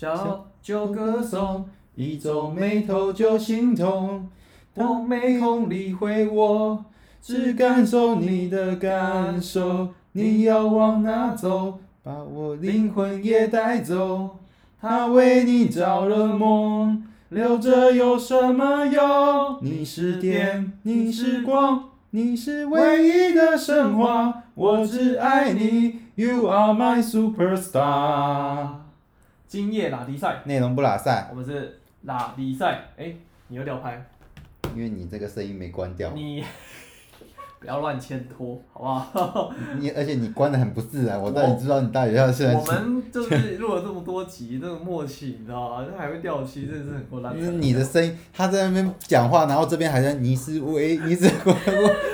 笑就歌颂，一皱眉头就心痛。我没空理会我，只感受你的。感受。你要往哪走？把我灵魂也带走。他为你着了魔，留着有什么用？你是电，你是光，你是唯一的。神话。我只爱你，You are my superstar。今夜拉迪赛，内容不拉赛，我们是拉迪赛。哎，你又掉拍，因为你这个声音没关掉。你不要乱牵拖，好不好？你而且你关的很不自然，我到底知道你到底要现在我们就是录了这么多集，这个默契，你知道吗？这还会掉漆，真的是很够烂。因为你的声音，他在那边讲话，然后这边还在你是唯，你是我，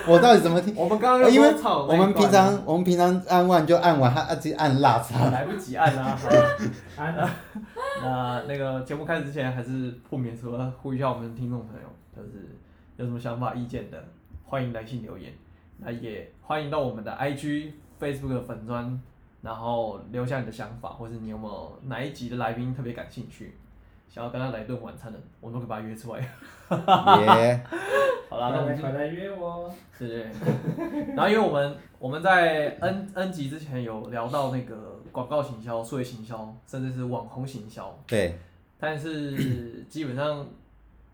我我到底怎么听？我们刚刚因为我们平常我们平常按完就按完，他直接按辣叉。来不及按啊。好 那那个节目开始之前，还是不免说呼吁一下我们的听众朋友，就是有什么想法、意见的，欢迎来信留言。那也欢迎到我们的 IG、Facebook 的粉砖，然后留下你的想法，或者你有没有哪一集的来宾特别感兴趣，想要跟他来一顿晚餐的，我们都可以把他约出来。耶，好啦，那我们快来约我。对对。然后因为我们我们在 N N 集之前有聊到那个广告行销、数位行销，甚至是网红行销，对，但是基本上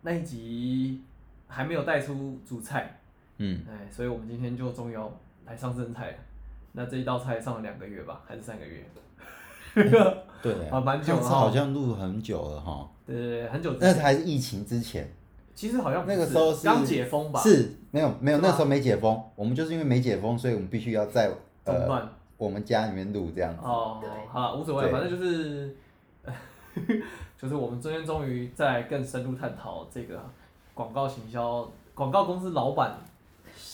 那一集还没有带出主菜。嗯，哎，所以我们今天就终于要来上正菜了。那这一道菜上了两个月吧，还是三个月？对，啊，蛮久了好像录很久了哈。对对对，很久之那前。还是疫情之前，其实好像不那个时候是刚解封吧？是没有没有，那时候没解封，我们就是因为没解封，所以我们必须要在呃中断。我们家里面录这样子。哦对，好，无所谓，对反正就是，就是我们今天终于在更深入探讨这个广告行销、广告公司老板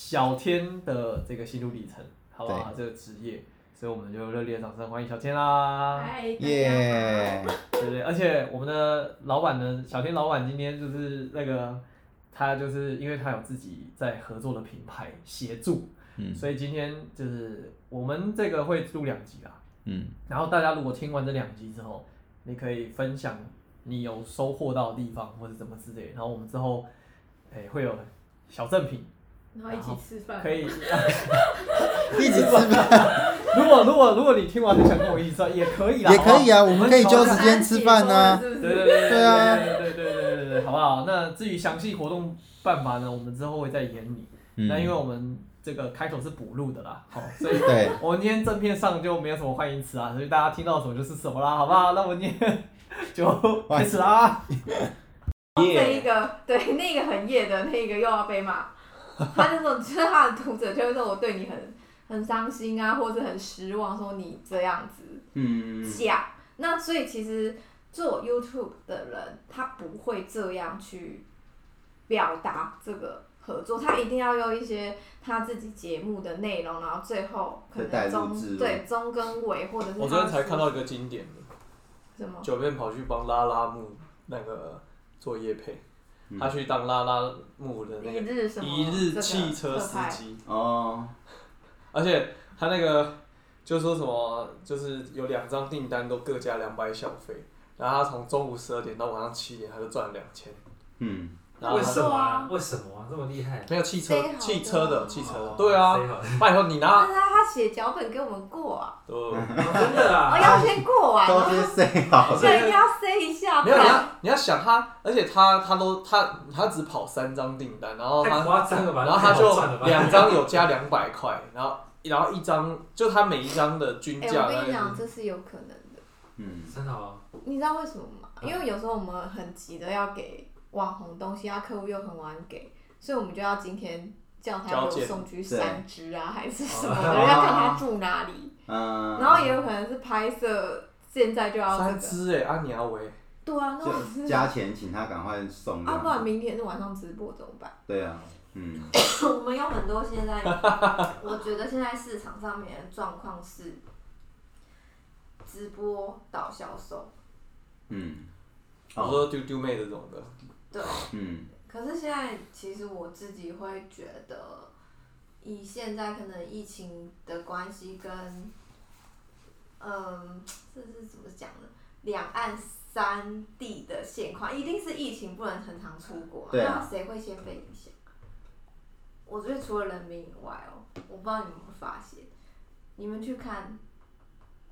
小天的这个心路历程，好不好？这个职业，所以我们就热烈掌声欢迎小天啦！嗨，耶，对不对？而且我们的老板呢，小天老板今天就是那个，他就是因为他有自己在合作的品牌协助，嗯所以今天就是我们这个会录两集啦。嗯，然后大家如果听完这两集之后，你可以分享你有收获到的地方或者怎么之类，然后我们之后，哎、会有小赠品，然后一起吃饭。可以。一起吃饭 如果如果如果你听完你想跟我一起吃，也可以啦，也可以啊，我们可以揪时间吃饭呢。是不是对对对对啊对对对对对对对，好不好？那至于详细活动办法呢，我们之后会再演你。嗯那因为我们这个开头是补录的啦，好，所以对，我们今天正片上就没有什么欢迎词啊，所以大家听到什么就是什么啦，好不好？那我们今天就开始啦。这一个对那个很夜的那个又要被骂，他就说，就是他的读者就会说我对你很很伤心啊，或者很失望，说你这样子嗯。讲。那所以其实做 YouTube 的人，他不会这样去表达这个合作，他一定要用一些他自己节目的内容，然后最后可能中对中跟尾，或者是我昨天他才看到一个经典的，什么？九片跑去帮拉拉木那个做业配，嗯他去当拉拉木的那一个？一日汽车司机，哦，而且他那个就说什么，就是有两张订单都各加两百小费，然后他从中午十二点到晚上七点，他就赚了两千。嗯，然后为什么为什么啊？这么厉害？没有汽车汽车的哦汽车对啊拜托你拿，但是他写脚本给我们过啊，对，哦真的哦，啊？要先过完，都先 say 好所以一定要塞一下，没有你要你要想他，而且他他都他他只跑三张订单，然后太他夸张了吧？然后他就两张有加两百块，然后然后一张就他每一张的均哎、价我跟你讲，这是有可能的。嗯，真的哦。你知道为什么吗？因为有时候我们很急的要给网红东西，啊，客户又很晚给，所以我们就要今天叫他给我送去三只啊，还是什么哦的，要看他住哪里。嗯，然后也有可能是拍摄，现在就要这三个。支哎，阿尼阿维，对啊，那我就是加钱请他赶快送啊，不然明天是晚上直播怎么办？对啊，嗯，我们有很多现在，我觉得现在市场上面的状况是直播导销售，嗯，我说丢丢妹这种的，对。嗯，可是现在其实我自己会觉得，以现在可能疫情的关系跟，嗯，这是怎么讲呢？两岸三地的现况，一定是疫情不能很常出国那谁会先被影响？我觉得除了人民以外哦，我不知道你们有没有发现，你们去看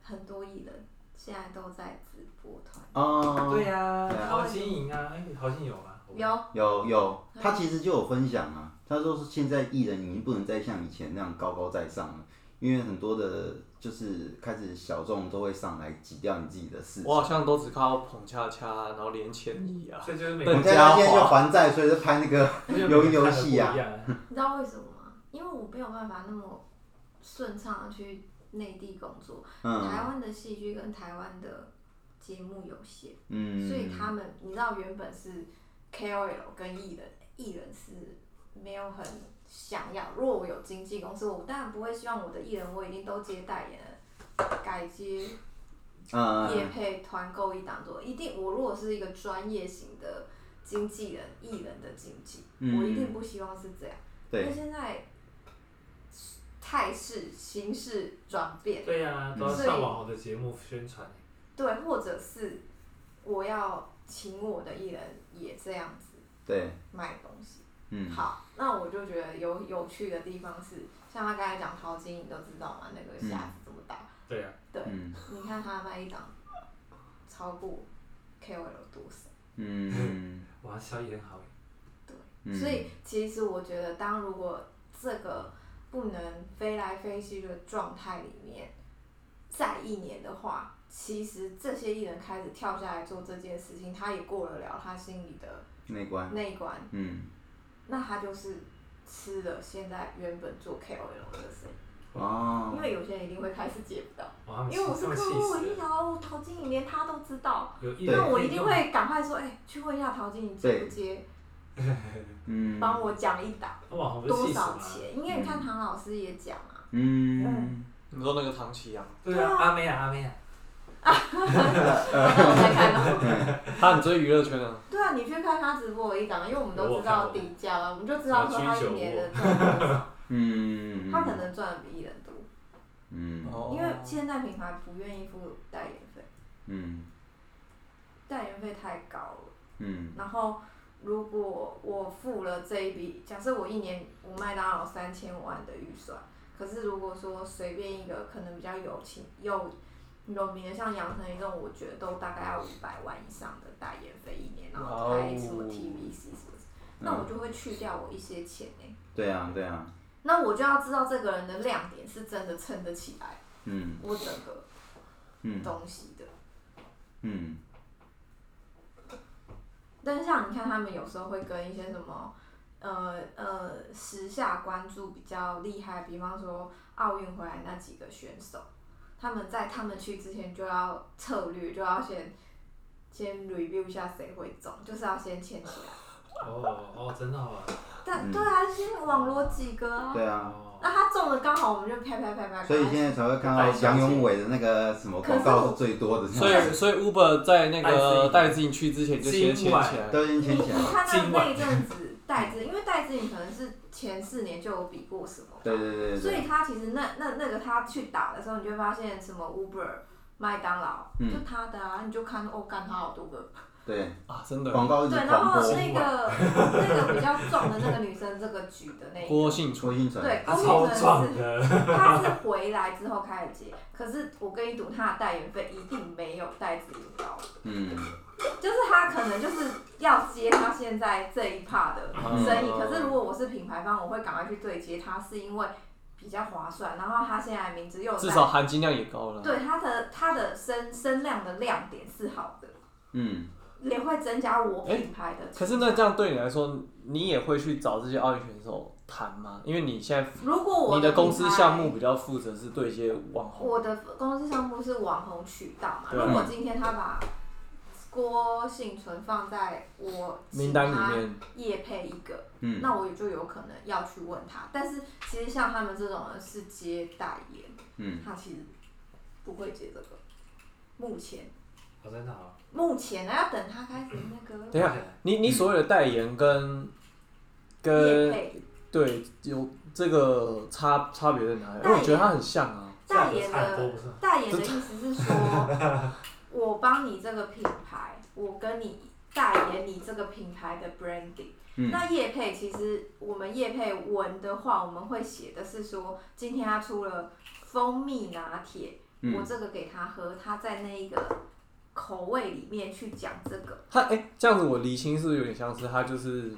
很多艺人现在都在直播团，哦，对呀对啊，陶晶莹啊，哎，陶晶莹有吗？有。有有，他其实就有分享啊，他说是现在艺人已经不能再像以前那样高高在上了，因为很多的就是开始小众都会上来挤掉你自己的市我好。像都只看到彭恰恰，然后连千亿啊，所以就是每对我个家现在就还债，所以就拍那个 就鱿鱼游戏啊。你知道为什么吗？因为我没有办法那么顺畅的去内地工作，台嗯湾的戏剧跟台湾的节目有限。嗯，所以他们，你知道原本是 KOL 跟艺人，艺人是没有很想要。如果我有经纪公司，我当然不会希望我的艺人我已经都接代言了，改接嗯业配团购一档做，一定我如果是一个专业型的经纪人，艺人的经纪，嗯我一定不希望是这样。那对，现在态势形势转变，对呀，都要所以上网红的节目宣传。对，或者是我要请我的艺人也这样子对，卖东西。嗯好，那我就觉得有有趣的地方是，像他刚才讲淘金，你都知道嘛，那个匣子这么大，对呀，对，嗯你看他卖一档超过 KOL 多少？嗯 哇，小艺很好对。嗯，所以其实我觉得，当如果这个不能飞来飞去的状态里面，再一年的话，其实这些艺人开始跳下来做这件事情，他也过得了他心里的那关，那一关，嗯那他就是吃了现在原本做 KOL 的生意，哦因，为有些人一定会开始接不到，因为我是客户，我一死了。想哦，陶晶莹连他都知道，那我一定会赶快说，哎、去问一下陶晶莹接不接，嗯，帮我讲一档。多？少钱？因为你看唐老师也讲啊，嗯，你说那个唐奇阳，对啊，阿妹啊，阿妹啊，我在看哦。他很追娱乐圈啊，对啊，你去看他直播有一档，因为我们都知道底价了，我们就知道说他一年的赚多少，嗯，他可能赚的比艺人多，嗯。哦因为现在品牌不愿意付代言费，嗯。代言费太高了。嗯。然后如果我付了这一笔，假设我一年我麦当劳三千万的预算，可是如果说随便一个可能比较有钱有有名的，像杨丞琳这种，我觉得都大概要五百万以上的代言费一年，然后拍什么 TVC 什么，那我就会去掉我一些钱呢、对啊对啊，那我就要知道这个人的亮点是真的撑得起来嗯。我整个嗯。东西的。嗯。但是像你看，他们有时候会跟一些什么，呃呃，时下关注比较厉害，比方说奥运回来那几个选手，他们在他们去之前就要策略，就要先先 review 一下谁会中，就是要先签起来。哦哦，真的哦。嗯但对啊，先网罗几个啊。对啊，哦，那他中了，刚好我们就拍拍拍拍。所以现在才会看到杨永伟的那个什么广告是最多的，所以所以 Uber 在那个戴志颖去之前就先签起来，都已经你你牵起来了。看那那一阵子戴志颖，因为戴志颖可能是前四年就有比过什么嘛。对对对对。对，所以他其实那那那个他去打的时候，你就会发现什么 Uber、麦当劳，嗯。就他的啊，你就看哦，干他好多个。对。啊，真的。广告一直对，然狂播。后那个那个比较壮的那个女生，这个举的那个，郭幸存，郭幸存，对，超壮的，他是回来之后开始接，可是我跟你赌，他的代言费一定没有戴子颖高，嗯就是他可能就是要接他现在这一 part 的生意，嗯可是如果我是品牌方，我会赶快去对接他，是因为比较划算，然后他现在名字又在至少含金量也高了。对他的他的声声量的亮点是好的，嗯，也会增加我品牌的。可是那这样对你来说，你也会去找这些奥运选手谈吗？因为你现在如果我你的公司品牌项目比较负责是对接网红，我的公司项目是网红渠道嘛，如果今天他把郭幸存放在我名单里面，夜配一个，嗯那我也就有可能要去问他。但是其实像他们这种人是接代言，嗯他其实不会接这个。目前哦，真的哦。目前呢，要等他开始那个等一下，你你所谓的代言跟业跟对有这个差差别在哪里？因为我觉得他很像啊。代言的？代言的意思是说，我帮你这个品牌，我跟你代言你这个品牌的 branding。嗯那叶配其实我们叶配文的话，我们会写的是说，今天他出了蜂蜜拿铁，嗯我这个给他喝，他在那一个口味里面去讲这个。他哎、这样子我厘清是不是有点像是他就是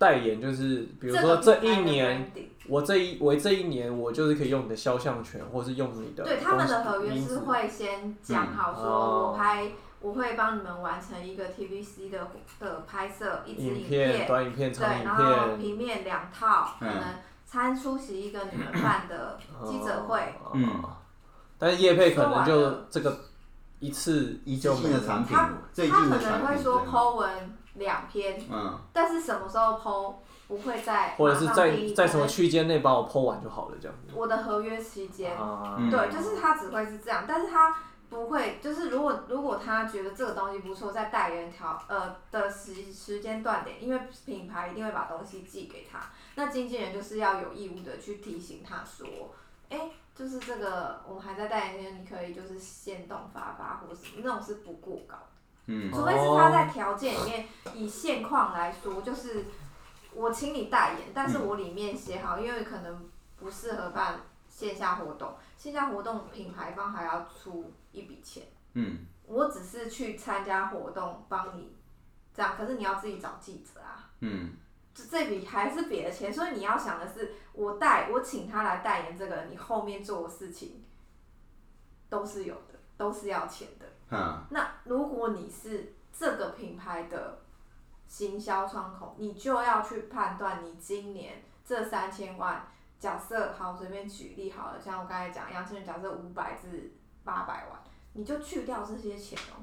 代言，就是比如说这一年我这一我这一年我就是可以用你的肖像权，或是用你的对他们的合约是会先讲好说，哦。我拍我会帮你们完成一个 TVC 的的拍摄，一支影影片、短影片、对，长影然后片，平面两套，可嗯。能参出席一个你们办的记者会，哦嗯，但是叶佩可能就说完了这个一次一次就没的产品他，最他可近的产品能会说对 Po 文两篇，嗯，但是什么时候 Po 不会在或者是在马上第一在什么区间内帮我 PO 完就好了，这样。子。我的合约期间，对，就是他只会是这样，但是他不会，就是如果如果他觉得这个东西不错，在代言条呃的时时间段点，因为品牌一定会把东西寄给他，那经纪人就是要有义务的去提醒他说，哎、就是这个我们还在代言间，你可以就是先动发发或什么，那种是不过稿的。嗯除非是他在条件里面以现况来说，就是我请你代言，但是我里面写好，因为可能不适合办线下活动，线下活动品牌方还要出一笔钱，嗯我只是去参加活动帮你这样，可是你要自己找记者啊。嗯这这笔还是别的钱，所以你要想的是，我代我请他来代言这个，你后面做的事情都是有的，都是要钱的。嗯那如果你是这个品牌的行销窗口，你就要去判断你今年这三千万，假设好随便举例好了，像我刚才讲，杨千人假设五百至八百万，你就去掉这些钱哦、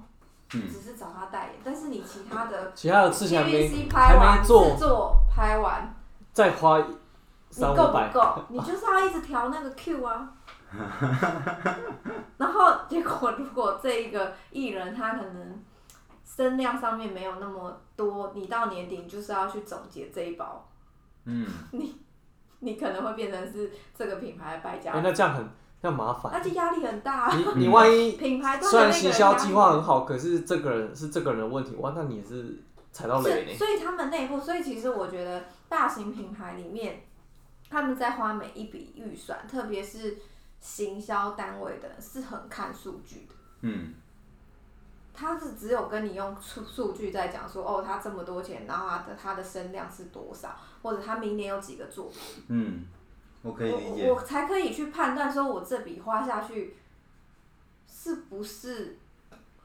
嗯只是找他代言，但是你其他的 其他的事情还没 TVC 还拍完，制没做，作拍完，再花你三五百，够不够？你就是要一直调那个 Q 啊。然后结果如果这一个艺人他可能声量上面没有那么多，你到年底就是要去总结这一包，嗯，你你可能会变成是这个品牌的败家哎、，那这样很那麻烦。而且压力很大、啊。你 你万一品牌端虽然的那个人行销计划很好，可是这个人是这个人的问题，哇，那你也是踩到雷呢。所以他们内部，所以其实我觉得大型品牌里面，他们在花每一笔预算，特别是行销单位的人是很看数据的。嗯。他是只有跟你用数数据在讲说，哦，他这么多钱，然后他的他的声量是多少，或者他明年有几个作品，嗯，我可以理我解。我，才可以去判断说我这笔花下去是不是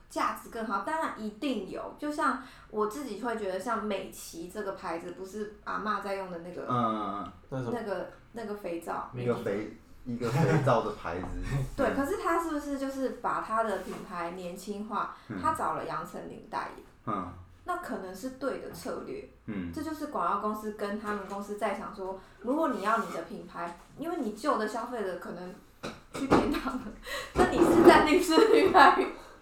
价值更好。当然一定有，就像我自己会觉得，像美琪这个牌子，不是阿嬷在用的那个、嗯，那个那个肥皂，那个肥一个肥皂的牌子，对，可是他是不是就是把他的品牌年轻化？他找了杨丞琳代言，嗯那可能是对的策略。嗯这就是广告公司跟他们公司在想说，如果你要你的品牌，因为你旧的消费者可能去天堂了，那你是在那是品牌，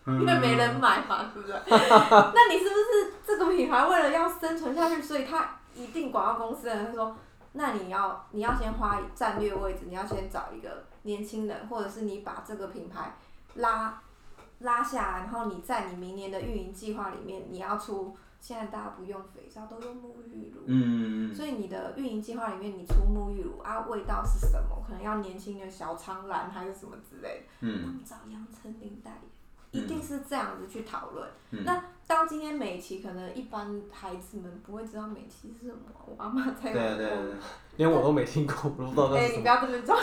因为没人买嘛，对不对？那你是不是这个品牌为了要生存下去，所以他一定广告公司的人会说，那你要你要先花战略位置，你要先找一个年轻人，或者是你把这个品牌拉拉下来，然后你在你明年的运营计划里面，你要出。现在大家不用肥皂，都用沐浴乳。嗯所以你的运营计划里面，你出沐浴乳啊，味道是什么？可能要年轻的小苍兰还是什么之类的。他嗯们找杨丞琳代言，一定是这样子去讨论。嗯那当今天美琪，可能一般孩子们不会知道美琪是什么，我阿妈才对啊对啊对啊，连我都没听过，我都不知道那哎、是什。你不要这么装，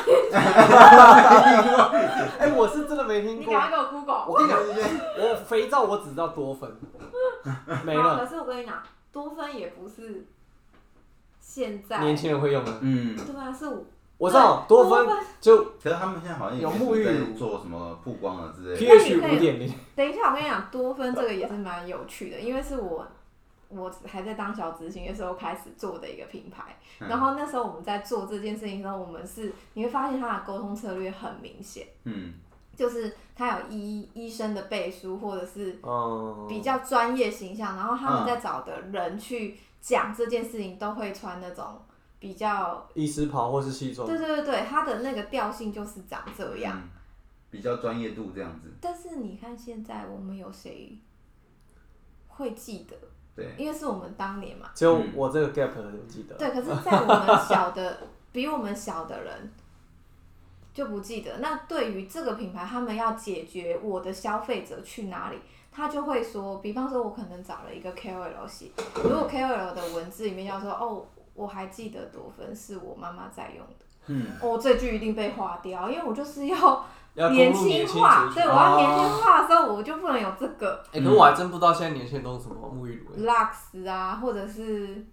哎、我是真的没听过你赶。快给我 Google。我跟你讲，我肥皂我只知道多芬，没了。可是我跟你讲，多芬也不是现在，年轻人会用的，嗯，对啊，是我我知道多芬就可是他们现在好像有在沐浴乳。做什么曝光啊之类的，pH 那你可以五点零，等一下，我跟你讲，多芬这个也是蛮有趣的，因为是我我还在当小执行的时候开始做的一个品牌。嗯然后那时候我们在做这件事情的时候，我们是你会发现它的沟通策略很明显，嗯就是他有医医生的背书，或者是嗯，比较专业形象，然后他们嗯在找的人去讲这件事情，都会穿那种比较，医师袍或是西装对，对对对，它的那个调性就是长这样。嗯比较专业度这样子。但是你看现在我们有谁会记得？对，因为是我们当年嘛。只有嗯我这个 gap 有记得。对，可是，在我们小的 比我们小的人就不记得。那对于这个品牌，他们要解决我的消费者去哪里，他就会说，比方说，我可能找了一个 KOL 写，如果 KOL 的文字里面要说，哦，我还记得多芬是我妈妈在用的，嗯，哦，这句一定被划掉，因为我就是要要 年轻轻化，对。我要年轻化的时候，我就不能有这个哎，可是我还真不知道现在年轻人都是什么沐浴乳。欸 Lux 啊，或者是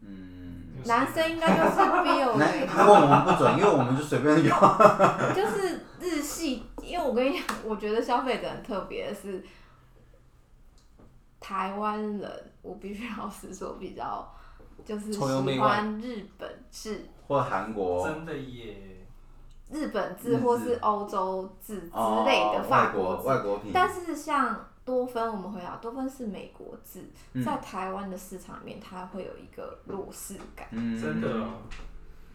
嗯，男生应该就是 Biore 那问我们不准，因为我们就随便用。就是日系，因为我跟你讲，我觉得消费者很特别的是，台湾人，我必须老实说，比较就是喜欢日本制、或韩国。真的耶，日本日制。制或是欧洲制之哦类的法外国制。外国品，但是像多芬，我们回答多芬是美国制，嗯。在台湾的市场里面，它会有一个弱势感，嗯。真的哦，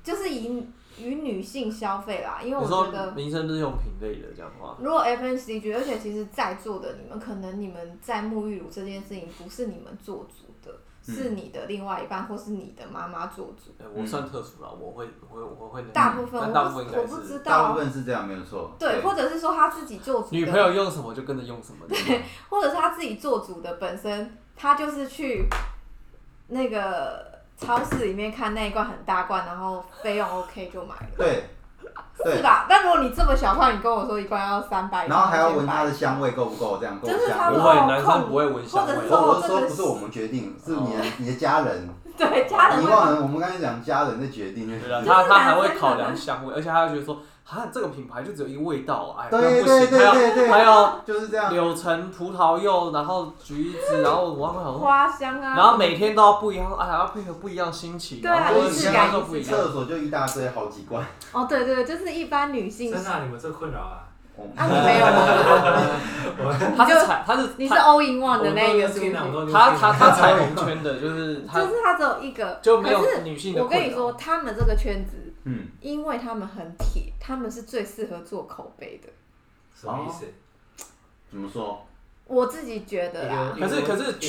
就是以与女性消费啦，因为我觉得民生日用品类的这样话，如果 FNCG，而且其实在座的你们，可能你们在沐浴乳这件事情不是你们做主的，嗯是你的另外一半或是你的妈妈做主。哎我算特殊了，我会我会我会。大部分我不大部分应该我不知是道，大部分是这样，没有错。对，或者是说他自己做主的，女朋友用什么就跟着用什么。对，或者是他自己做主的本身，他就是去那个超市里面看那一罐很大罐，然后费用 OK 就买了。对对，是吧？但如果你这么小块，你跟我说一罐要三百，然后还要闻它的香味够不够，这样够就是香。们不会，哦男生不会闻香味或者。是我我是这个说不是我们决定，是你的你的家人。对家人会你忘了我们刚才讲家人的决定。对了，就是他他还会考量香味，而且他会觉得说，啊，这个品牌就只有一个味道，哎，不行，对对还要还要就是这样。柳橙、葡萄柚，然后橘子，然后我还想说，花香啊，然后每天都要不一样，哎，还要配合不一样心情，对啊然后仪式香感都不一样。厕所就一大堆，好几罐。哦，对对，对就是一般女性真的啊，你们这困扰啊，哦啊，你没有吗？他是彩，他是你是他 all in one 的那一个主品，都听了，我就都他他他彩虹圈的，就是他是他只有一个，就没有可是女性的。我跟你说，他们这个圈子，嗯，因为他们很铁，他们是最适合做口碑的。什么意思？怎么说？我自己觉得啦可是可是可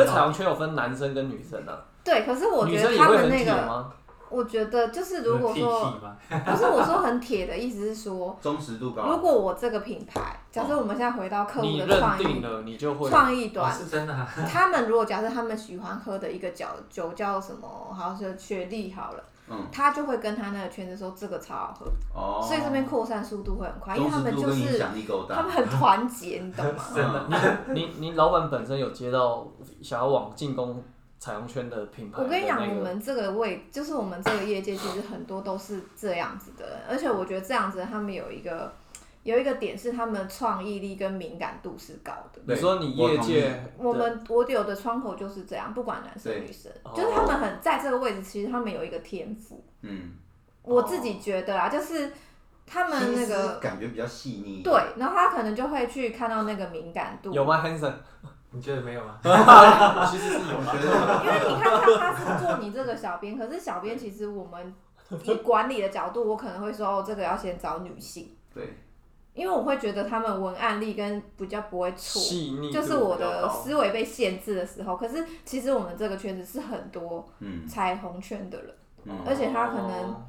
是彩虹圈有分男生跟女生啊，对，可是我觉得他们那个？我觉得就是如果说，不是我说很铁的意思是说，忠实度高。如果我这个品牌，假设我们现在回到客户你认的创意了，你就会哦创意端，是真的啊，他们如果假设他们喜欢喝的一个酒酒叫什么，好像是雪莉好了，嗯他就会跟他那个圈子说这个超好喝，哦，所以这边扩散速度会很快，因为忠实度他们就是跟影响力够大他们。很团结，你懂吗？真的嗯你你老板本身有接到想要往进攻彩虹圈的品牌的我跟你讲，我们这个位就是我们这个业界，其实很多都是这样子的人，而且我觉得这样子他们有一个有一个点是他们创意力跟敏感度是高的。你说你业界我们我有的窗口就是这样，不管男生女生，哦就是他们很在这个位置，其实他们有一个天赋。嗯，我自己觉得啊，就是他们那个感觉比较细腻。对，然后他可能就会去看到那个敏感度，有吗？Hanson，你觉得没有吗？其实是有 因为你看他他是做你这个小编，可是小编其实我们以管理的角度，我可能会说哦，这个要先找女性，对，因为我会觉得他们文案力跟比较不会错，细腻度就是我比较高的思维被限制的时候。可是其实我们这个圈子是很多嗯彩虹圈的人，嗯而且他可能哦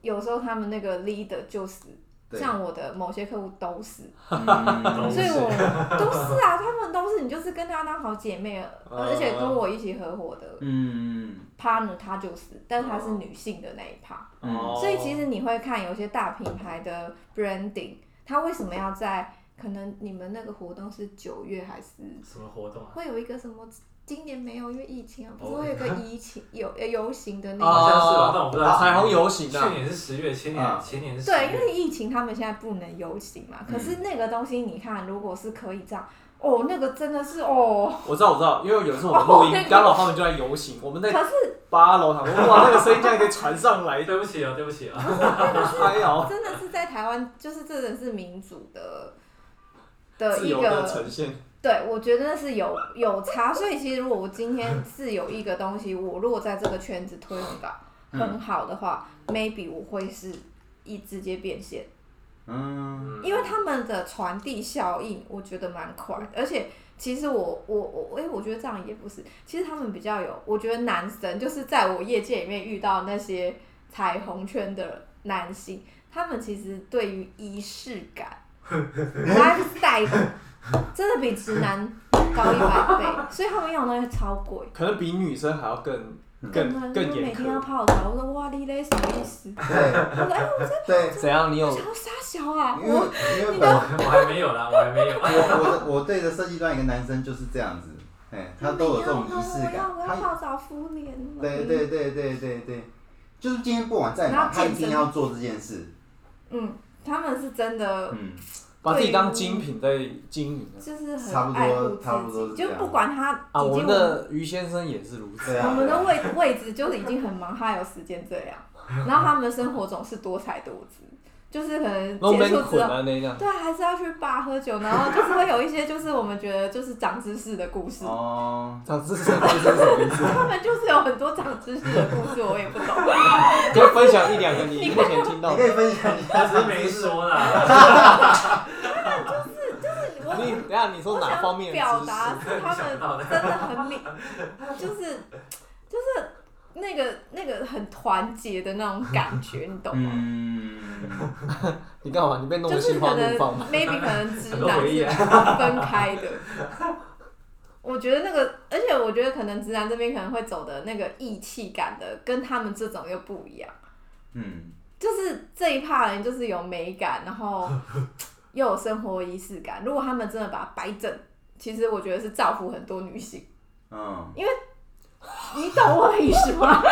有时候他们那个 leader 就是。对。像我的某些客户都是，嗯所以我都是啊，他们都是你就是跟他当好姐妹而且跟我一起合伙的嗯 partner 她就是，但是她是女性的那一 part，、所以其实你会看有些大品牌的 branding，它为什么要在可能你们那个活动是九月还是什么活动啊？会有一个什么？今年没有，因为疫情啊，不是哦会有一个疫情游呃游行的那哦个。好像是吧，但我不知道。彩虹游行去啊，年是十月，前年啊前年是十对，因月。为疫情他们现在不能游行嘛，可嗯是那个东西你看，如果是可以这样，哦，那个真的是哦，我知道我知道，因为有一次我们录音 刚好他们就在游行，我们在可是八楼，想说哇，那个声音竟然可以传上来，对不起哦，对不起哦。哎呀，真的是在台湾，就是这真的是民主的的一个呈现，对，我觉得是有有差，所以其实如果我今天是有一个东西，我如果在这个圈子推广稿很好的话、m a y b e 我会是一直接变现，嗯，因为他们的传递效应，我觉得蛮快，而且其实我我我，哎、我觉得这样也不是，其实他们比较有，我觉得男生就是在我业界里面遇到那些彩虹圈的男性，他们其实对于仪式感，lifestyle 真的比直男高一百倍，所以他们用的东西超贵。可能比女生还要更更更严就每天要苛。泡澡，我说哇，你嘞什么意思？对我说哎、我对，怎样？你有超傻小啊！因为我因为我我还没有啦，我还没有。我我我对着设计端一个男生就是这样子，哎，他都有这种仪式感我要，我要他泡澡敷脸。对对对对对对，就是今天不管在哪，他一定要做这件事，嗯，他们是真的，嗯，把自己当精品在经营啊就是差不多很爱护差不多自己，就不管他啊！我们的于先生也是如此。对啊我们的位位置就是已经很忙，他有时间这样，然后他们的生活总是多彩多姿，就是可能结束之后。捆啊那样。对啊，还是要去吧喝酒，然后就是会有一些就是我们觉得就是长知识的故事，哦，长知识是什么意思？他们就是有很多长知识的故事，我也不懂。可以分享一两个你目前听到的。你可以分享一下，他只是没说啦。我你等一下你说哪方面的表达？是他们真的很敏，就是就是那个那个很团结的那种感觉，你懂吗？嗯，你干嘛？你被弄就是可得心花怒能放吗？maybe 可能直很多男是回忆啊分开的。我觉得那个，而且我觉得可能直男这边可能会走的那个义气感的，跟他们这种又不一样。嗯，就是这一趴人就是有美感，然后 又有生活仪式感。如果他们真的把它摆整，其实我觉得是造福很多女性。嗯，你懂我的意思吗？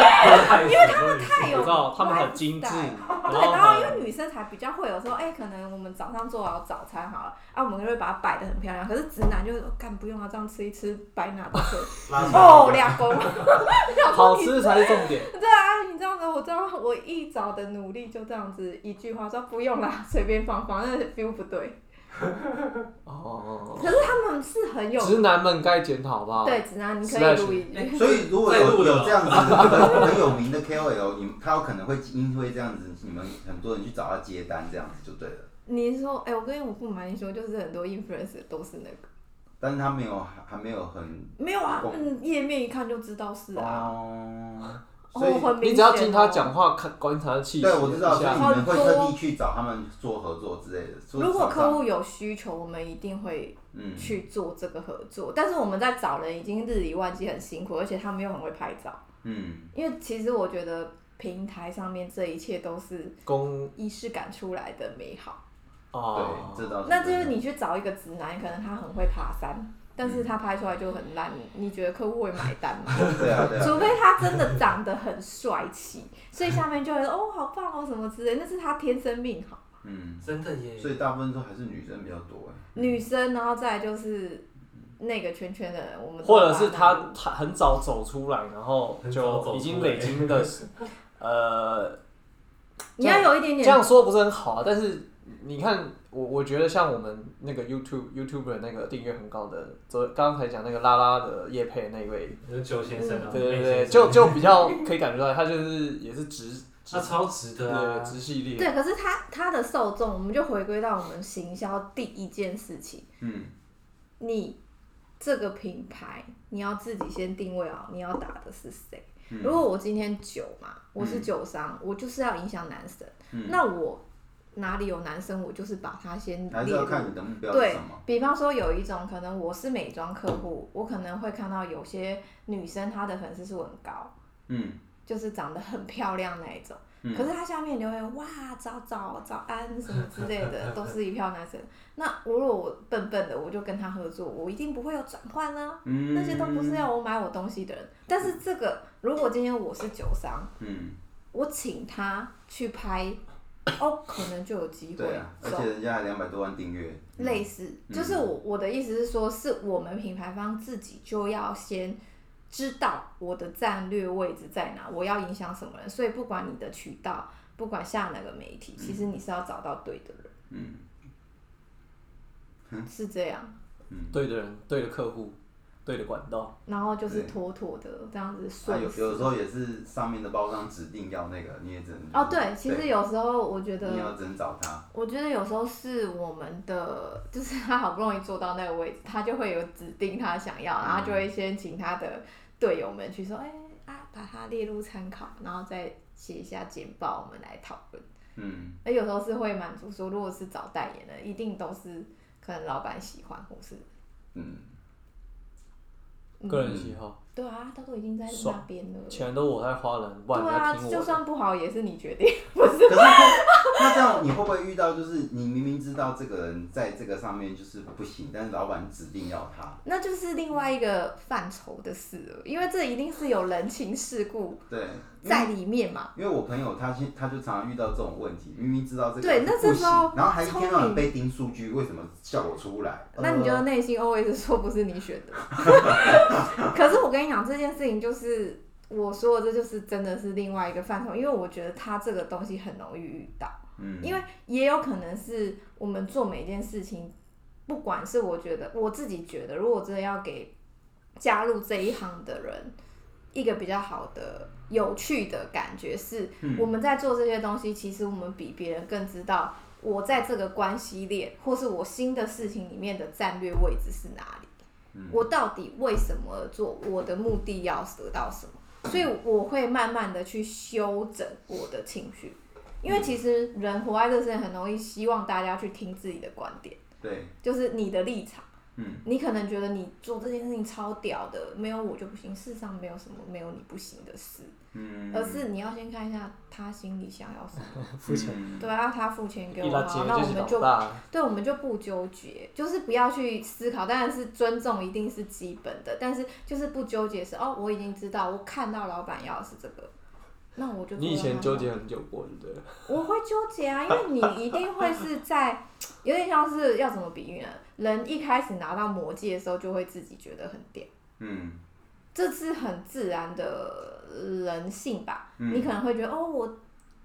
因为他们太有他们很精致，对，然然后因为女生才比较会有时候，哎、可能我们早上做好早餐好了，啊，我们就会把它摆的很漂亮。可是直男就是，干不用啊，这样吃一吃，摆哪都可以。哦，两公，好吃才是重点。对啊，你这样子，我这样我一早的努力就这样子一句话说不用啦，随便放反正 feel 不对。哦，可是他们是很有直男们该检讨吧？对直男，你可以录一句。所以如果有有这样子很很有名的 KOL，你他有可能会因为这样子，你们很多人去找他接单，这样子就对了。你是说，哎、我跟我不瞒你说，就是很多 influencer 都是那个，但是他没有还没有很没有啊，嗯，页面一看就知道是啊。所以你只要听他讲。话，看观察气息对我知道，所以一下你们会特地去找他们做合作之类的。如果客户有需求，我们一定会嗯去做这个合作。但是我们在找人已经日理万机，很辛苦，而且他们又很会拍照。嗯因为其实我觉得平台上面这一切都是公仪式感出来的美好。哦，对，这倒是那就是你去找一个直男，可能他很会爬山，但是他拍出来就很烂，你觉得客户会买单吗？对啊对啊，除非他真的长得很帅气，所以下面就会说哦好棒哦什么之类，那是他天生命好。嗯，真的耶，所以大部分都还是女生比较多哎。女生，然后再就是那个圈圈的人，我们或者是他他很早走出来，然后就已经累积的，呃，你要有一点点这点样说不是很好啊，但是你看，我我觉得像我们那个 YouTube YouTube 的那个订阅很高的，昨刚才讲那个拉拉的叶配那位，就是九先生啊，对对对，就就比较可以感觉到他就是也是直直他超直的啊对，直系列，对，可是他他的受众，我们就回归到我们行销第一件事情，嗯你这个品牌你要自己先定位好，你要打的是谁。嗯如果我今天酒嘛，我是酒商，我就是要影响男生，嗯，那我哪里有男生，我就是把他先还是列入要看你的目标是对什么。比方说，有一种可能我是美妆客户，我可能会看到有些女生她的粉丝数很高，嗯就是长得很漂亮那一种。嗯可是她下面留言哇早早早安什么之类的，都是一票男生。那如果我笨笨的，我就跟他合作，我一定不会有转换啊。嗯，那些都不是要我买我东西的人。但是这个，如果今天我是酒商，嗯，我请他去拍，哦，可能就有机会对啊，而且人家还两百多万订阅。嗯类似，就是我我的意思是说，是我们品牌方自己就要先知道我的战略位置在哪，我要影响什么人。所以不管你的渠道，不管下哪个媒体，其实你是要找到对的人，嗯是这样。嗯对的人，对的客户，对的管道。然后就是妥妥的这样子啊，顺势。有有时候也是上面的包装指定要那个，你也只能哦，对，其实有时候我觉得你要只能找他，我觉得有时候是我们的，就是他好不容易坐到那个位置，他就会有指定他想要，然后就会先请他的队友们去说，哎、啊，把它列入参考，然后再写一下简报，我们来讨论。嗯，而有时候是会满足说，如果是找代言的，一定都是可能老板喜欢，或是嗯，嗯个人喜好，对啊，他都已经在那边了。钱都我在花了，不然对啊，你要听我的。就算不好也是你决定。可是那这样你会不会遇到，就是你明明知道这个人在这个上面就是不行，但是老板指定要他，那就是另外一个范畴的事了，因为这一定是有人情世故对，在里面嘛。因为我朋友他现他就常常遇到这种问题，明明知道这个对那不行这时候，然后还一天到晚被盯数据，为什么效果出不来？那你就呃内心 always 说不是你选的。可是我跟你讲，这件事情就是我说的，这就是真的是另外一个范畴，因为我觉得他这个东西很容易遇到，嗯，因为也有可能是我们做每件事情，不管是我觉得我自己觉得，如果真的要给加入这一行的人一个比较好的、有趣的感觉是，嗯我们在做这些东西，其实我们比别人更知道我在这个关系链或是我新的事情里面的战略位置是哪里，嗯我到底为什么而做，我的目的要得到什么，所以我会慢慢的去修整我的情绪。因为其实人活在这世界很容易希望大家去听自己的观点，对，就是你的立场。嗯，你可能觉得你做这件事情超屌的，没有我就不行。世上没有什么没有你不行的事，嗯，而是你要先看一下他心里想要什么。付钱，嗯对啊，他付钱给我好，那我们就。对，我们就不纠结，就是不要去思考。当然是尊重一定是基本的，但是就是不纠结是哦，我已经知道，我看到老板要的是这个，那我就你以前纠结很久过，对不对？我会纠结啊，因为你一定会是在有点像是要怎么比喻呢？人一开始拿到魔戒的时候，就会自己觉得很屌，嗯这是很自然的人性吧？嗯你可能会觉得哦，我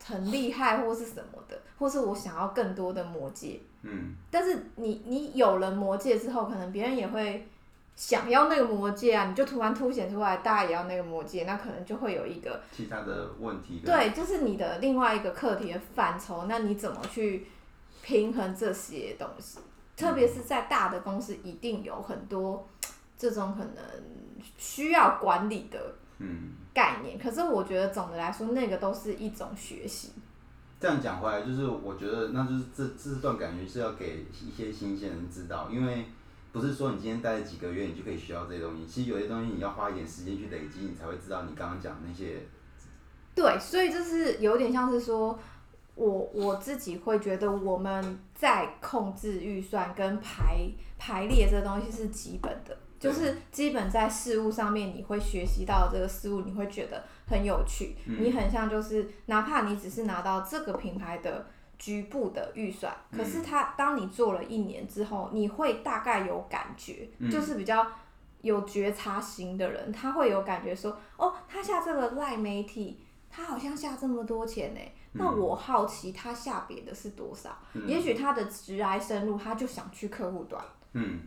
很厉害，或是什么的，或是我想要更多的魔戒。嗯但是你你有了魔戒之后，可能别人也会想要那个魔戒啊，你就突然凸显出来，大家也要那个魔戒，那可能就会有一个其他的问题，对，就是你的另外一个课题的范畴，那你怎么去平衡这些东西？特别是在大的公司，一定有很多这种可能需要管理的嗯，概念。可是我觉得总的来说，那个都是一种学习。这样讲回来，就是我觉得那就是这这段感觉是要给一些新鲜人知道，因为不是说你今天待了几个月，你就可以学到这些东西。其实有些东西你要花一点时间去累积，你才会知道你刚刚讲的那些。对，所以就是有点像是说，我我自己会觉得我们在控制预算跟排排列这个东西是基本的，就是基本在事物上面你会学习到这个事物，你会觉得很有趣，嗯你很像就是哪怕你只是拿到这个品牌的。局部的预算，可是它当你做了一年之后，你会大概有感觉，嗯。就是比较有觉察型的人，他会有感觉说，哦，他下这个赖媒体，他好像下这么多钱呢，那我好奇他下别的是多少？嗯。也许他的直来深入，他就想去客户端，嗯。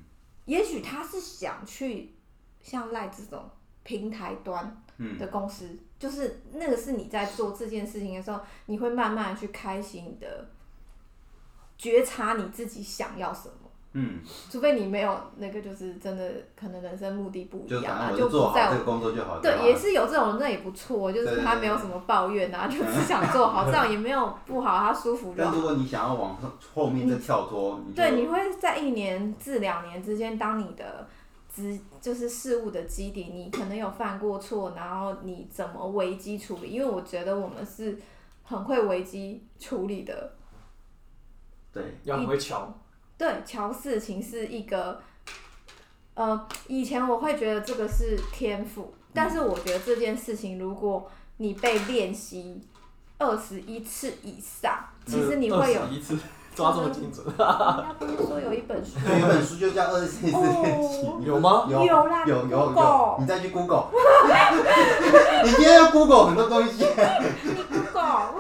也许他是想去像赖这种平台端嗯。的公司，就是那个是你在做这件事情的时候，你会慢慢去开启你的觉察你自己想要什么。嗯，除非你没有那个，就是真的可能人生目的不一样啊，就不在我做好这个工作就好。对，也是有这种人，那也不错，就是他没有什么抱怨啊，就只想做好，这样也没有不好，他舒服就好。但如果你想要往后后面再跳脱，对，你会在一年至两年之间，当你的资就是事物的基底，你可能有犯过错，然后你怎么危机处理？因为我觉得我们是很会危机处理的，对要很会瞧，对，瞧事情是一个，呃，以前我会觉得这个是天赋，但是我觉得这件事情，如果你被练习二十一次以上，其实你会有。抓这么精准，人家不是说有一本书？对，有本书就叫《二十四次练习》哦有吗？有有啦有有你再去 Google，你今天要 Google 很多东西。你 Google，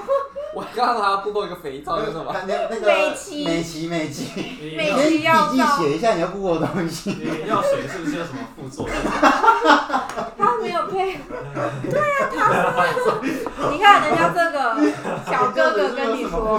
我刚刚还要 Google 一个肥皂，是什么？那个美琪美琪美琪，美琪要笔记写一下你要 Google 的东西。你药水是不是有什么副作用？他没有配，对呀、他是，你看人家这个小哥哥跟你说，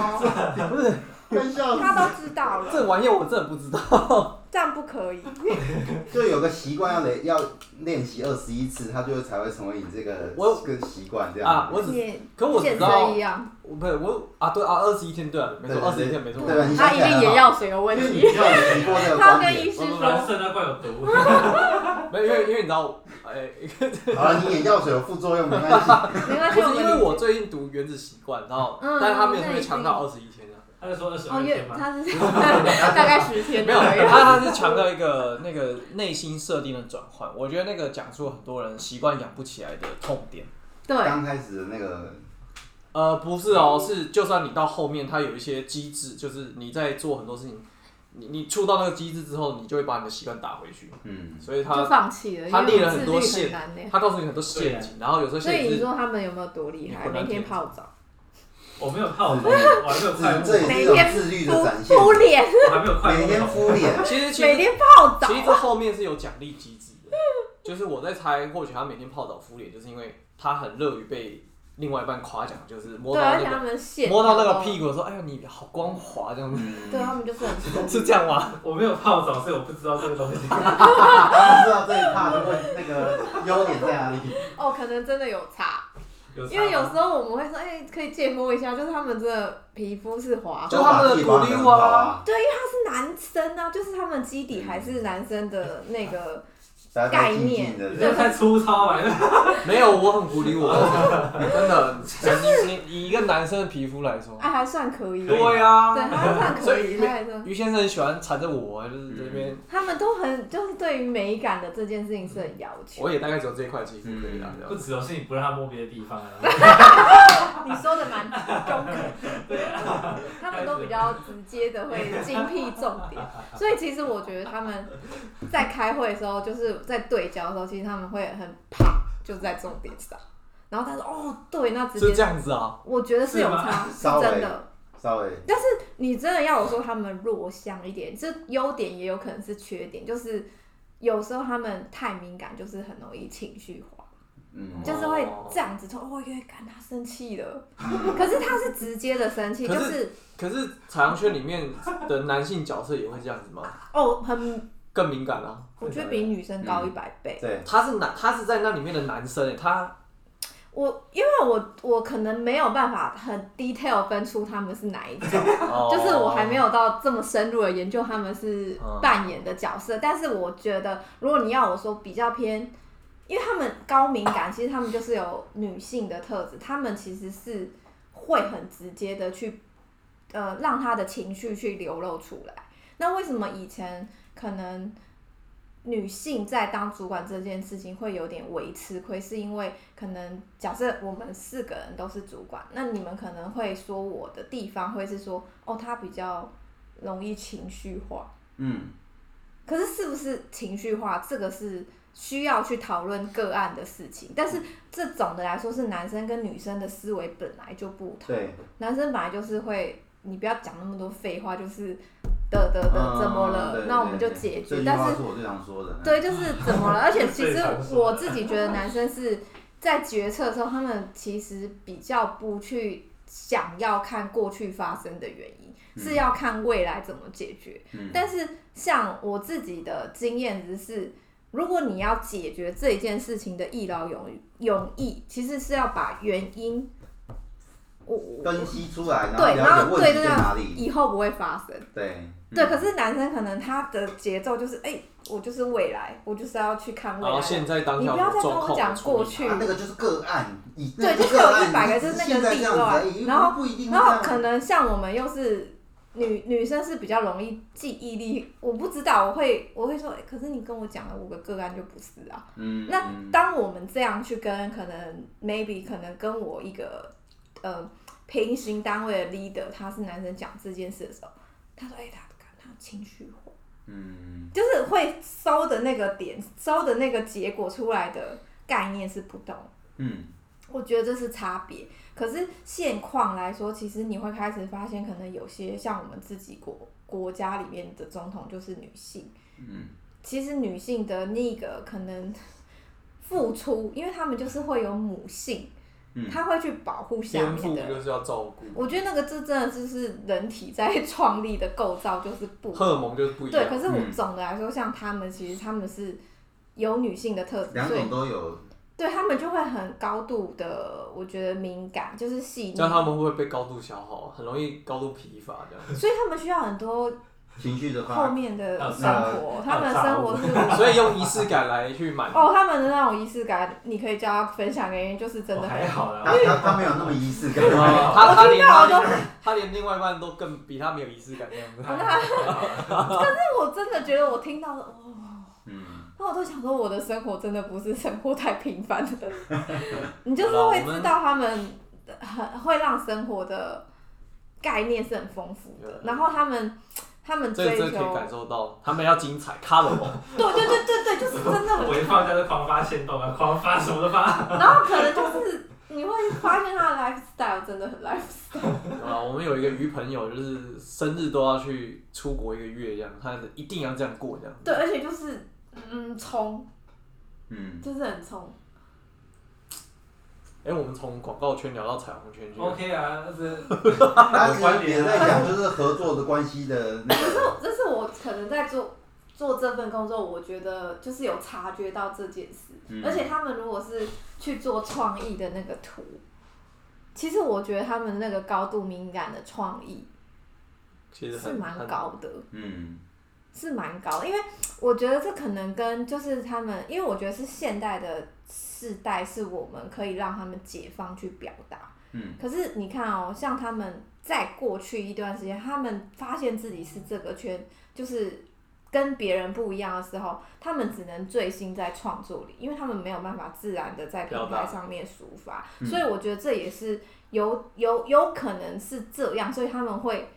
不是他都知道了，这玩意儿，我真的不知道。这样不可以。就有个习惯要练要练习二十一次，他就才会成为你这个我这个习惯这样。啊，我只也可我只健知道身一，样，我不是我啊，对啊，二十一天对啊，没错，二十一天没错。对吧？你他一定想起来了吗眼药水有问因为你题。知道你提过这个他观点。跟医师我蓝说，色那罐有毒。没有，因为因为你知道，哎，好了，你眼药水有副作用没关系。没关系，因为我最近读《原子习惯》，然后嗯但是他没有特别强调二十一天啊。他是说二十哦，月二天嘛。他是 大概十天没有，左右。他他是强调一个那个内心设定的转换，我觉得那个讲出很多人习惯养不起来的痛点。对，刚开始的那个，呃，不是哦，是就算你到后面，它有一些机制，就是你在做很多事情，你你触到那个机制之后，你就会把你的习惯打回去。嗯，所以他放弃了，他因为列了很多自律很线难呢。他告诉你很多陷阱，然后有时候所以你是说他们有没有多厉害？每天天泡澡，我没有泡澡，我还没有快木，这这也是一种自律的展现。敷脸，我还没有快每天木。敷脸，其实其实每天泡澡其。实这后面是有奖励机制的，就是我在猜，或许他每天泡澡敷脸，就是因为他很乐于被另外一半夸奖，就是摸对，到而且他那个们线摸到那个屁股说，哎呀你好光滑这样子，嗯，对他们就是很深是这样吗？我没有泡澡，所以我不知道这个东西。他不知道这一趴的问那个优点在哪里。哦，可能真的有差，因为有时候我们会说，哎、可以借摸一下，就是他们这个皮肤是滑就滑，他们的骨力花啊，他是男生啊，就是他们基底还是男生的那个，大家概都静念静的你这太粗糙了。没有，我很鼓励我，真的，你你以一个男生的皮肤来说，哎，还算可以，对对呀、对，他还算可以，他还算。于先生喜欢缠着我，就是这边，他们都很就是对于美感的这件事情是很要求。我也大概只有这一块肌肤可以啦，这样。不只有是你不让他摸别的地方啊。你说的蛮中肯，他们都比较直接的会精辟重点，所以其实我觉得他们在开会的时候，就是在对焦的时候，其实他们会很怕，就在重点上。然后他说：“哦，对，那直是这接，样子啊，我觉得是有差，是稍微真的。稍微但是你真的要我说他们弱项一点，这优点也有可能是缺点，就是有时候他们太敏感，就是很容易情绪化。嗯，就是会这样子说，哦，因为感他生气了，可是他是直接的生气，可就是是可是彩虹圈里面的男性角色也会这样子吗？哦，很，更敏感啊。我觉得比女生高一百倍。对，他是男，他是在那里面的男生欸，他我因为我我可能没有办法很 detail 分出他们是哪一种，哦就是我还没有到这么深入的研究他们是嗯扮演的角色，但是我觉得如果你要我说比较偏。因为他们高敏感，其实他们就是有女性的特质，他们其实是会很直接的去，呃，让他的情绪去流露出来。那为什么以前可能女性在当主管这件事情会有点微吃亏？是因为可能假设我们四个人都是主管，那你们可能会说我的地方会是说，哦，他比较容易情绪化。嗯，可是是不是情绪化，这个是需要去讨论个案的事情。但是这总的来说是男生跟女生的思维本来就不同。男生本来就是会，你不要讲那么多废话，就是的的的嗯怎么了，对那我们就解。决但是话是我最常说的。对，就是怎么了？而且其实 我自己觉得男生是在决策的时候，他们其实比较不去想要看过去发生的原因，是要看未来怎么解决。嗯但是像我自己的经验只是，如果你要解决这一件事情的一劳永永逸，其实是要把原因，我我分析出来，然后对，然了解问后对对题在哪对，里。以后不会发生。对，可是男生可能他的节奏就是，哎、我就是未来，我就是要去看未来然后。现在当你不要再跟我讲过去啊，那个就是个案，以对，那就是有一百个，就是那个例外已，然后不一定然后可能像我们又是女女生是比较容易记忆力，我不知道，我会我会说，诶可是你跟我讲了五个个案就不是啊。嗯，那嗯当我们这样去跟可能 maybe 可能跟我一个呃平行单位的 leader，他是男生讲这件事的时候，他说，哎、他他情绪化。嗯，就是会收的那个点，收的那个结果出来的概念是不同。嗯，我觉得这是差别。可是现况来说，其实你会开始发现，可能有些像我们自己国国家里面的总统就是女性。嗯，其实女性的那个可能付出，因为他们就是会有母性，嗯她会去保护下天面的人。就是要照顾，我觉得那个这真的就是人体在创立的构造就是不荷尔蒙就是不一对。样。可是我嗯总的来说，像他们其实他们是有女性的特质，两所以种都有，对他们就会很高度的，我觉得敏感，就是细腻这，样他们会不会被高度消耗，很容易高度疲乏这样。所以他们需要很多情绪的后，面的生活，还有她们的生活是所以用仪式感来去满足。哦，他们的那种仪式感，你可以叫他分享给你，就是真的很还好啦。他，他他没有那么仪式感，哦 他他连他我听到我连他连另外一半都更比他没有仪式感这样子。我真的觉得我听到了，哦，嗯，那我都想说，我的生活真的不是生活太平凡了。你就是会知道他们很会让生活的概念是很丰富的，然后他们他们这追求，这可以感受到，他们要精彩，colorful。对对对对对，就是真的很我一放假就狂发现动啊，狂发什么都发。然后可能就是你会发现他的 lifestyle 真的很 lifestyle，啊，我们有一个鱼朋友，就是生日都要去出国一个月这样，他一定要这样过这样。对，而且就是嗯冲，嗯，就是很冲。哎、我们从广告圈聊到彩虹圈去。OK 啊，但是 他其实也在讲就是合作的关系的那个，这是我可能在做做这份工作，我觉得就是有察觉到这件事。嗯而且他们如果是去做创意的那个图，其实我觉得他们那个高度敏感的创意其实是蛮。高的，嗯，是蛮高的。因为我觉得这可能跟就是他们，因为我觉得是现代的世代，是我们可以让他们解放去表达。嗯，可是你看哦，像他们在过去一段时间，他们发现自己是这个圈，就是跟别人不一样的时候，他们只能醉心在创作里，因为他们没有办法自然的在平台上面抒发，嗯所以我觉得这也是有有有可能是这样，所以他们会。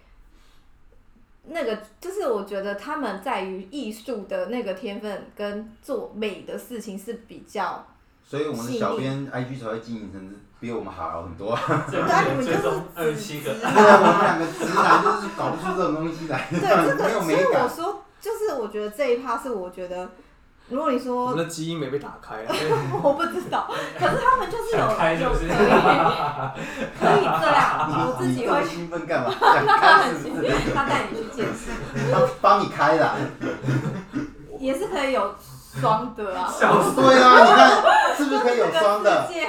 那个就是我觉得他们在于艺术的那个天分跟做美的事情是比较，所以我们的小编 IG 才会经营成比我们好很多。最对啊，你们就是二七个直，对啊，我们两个直男就是搞不出这种东西来，对这个，没有所以我。说，就是我觉得这一趴是我觉得，如果你我说们的基因没被打开啊。我不知道，可是他们就是有想开是有可以可以这样，我自己会兴奋干嘛？想开是不是？他带你去健身，他帮你开的啊。也是可以有双的啊。对啊，你看是不是可以有双的？对？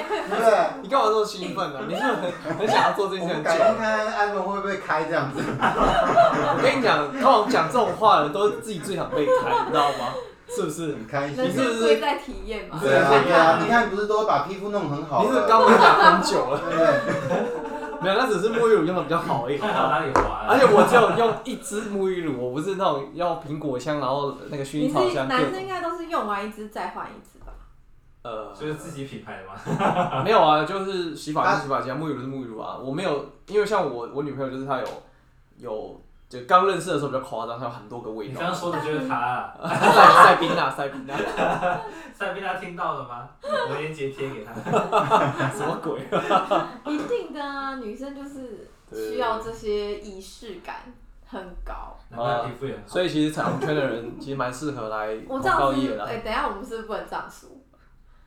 你干嘛这么兴奋呢、你是不是很很想要做这件事很久？改天看看安伦会不会开这样子。我跟你讲，通常讲这种话的人都是自己最想被开，你知道吗？是不是？很开心。人是不是生贵在体验嘛。对啊，对啊，你看不是都把皮肤弄很好你是不是了？刚刚讲很久了，对不对？没有，那只是沐浴乳用的比较好而已。看到哪里滑而且我只有用一支沐浴乳，我不是那种要苹果香，然后那个薰衣草是男香各种。生应该都是用完一支再换一支吧？呃，就是自己品牌的嘛。没有啊，就是洗发精是洗发精啊，沐浴乳是沐浴乳啊。我没有，因为像我我女朋友就是她有有就刚认识的时候比较夸张，它有很多个味道你刚。刚说的就是他啊，塞塞宾娜，塞宾娜，塞宾他听到了吗？我链接贴给他。什么鬼？一定的啊，女生就是需要这些仪式感很高。难怪皮肤也很好。所以其实彩虹圈的人其实蛮适合来广我这样子告业，的哎、。等一下我们是不是不能这样说？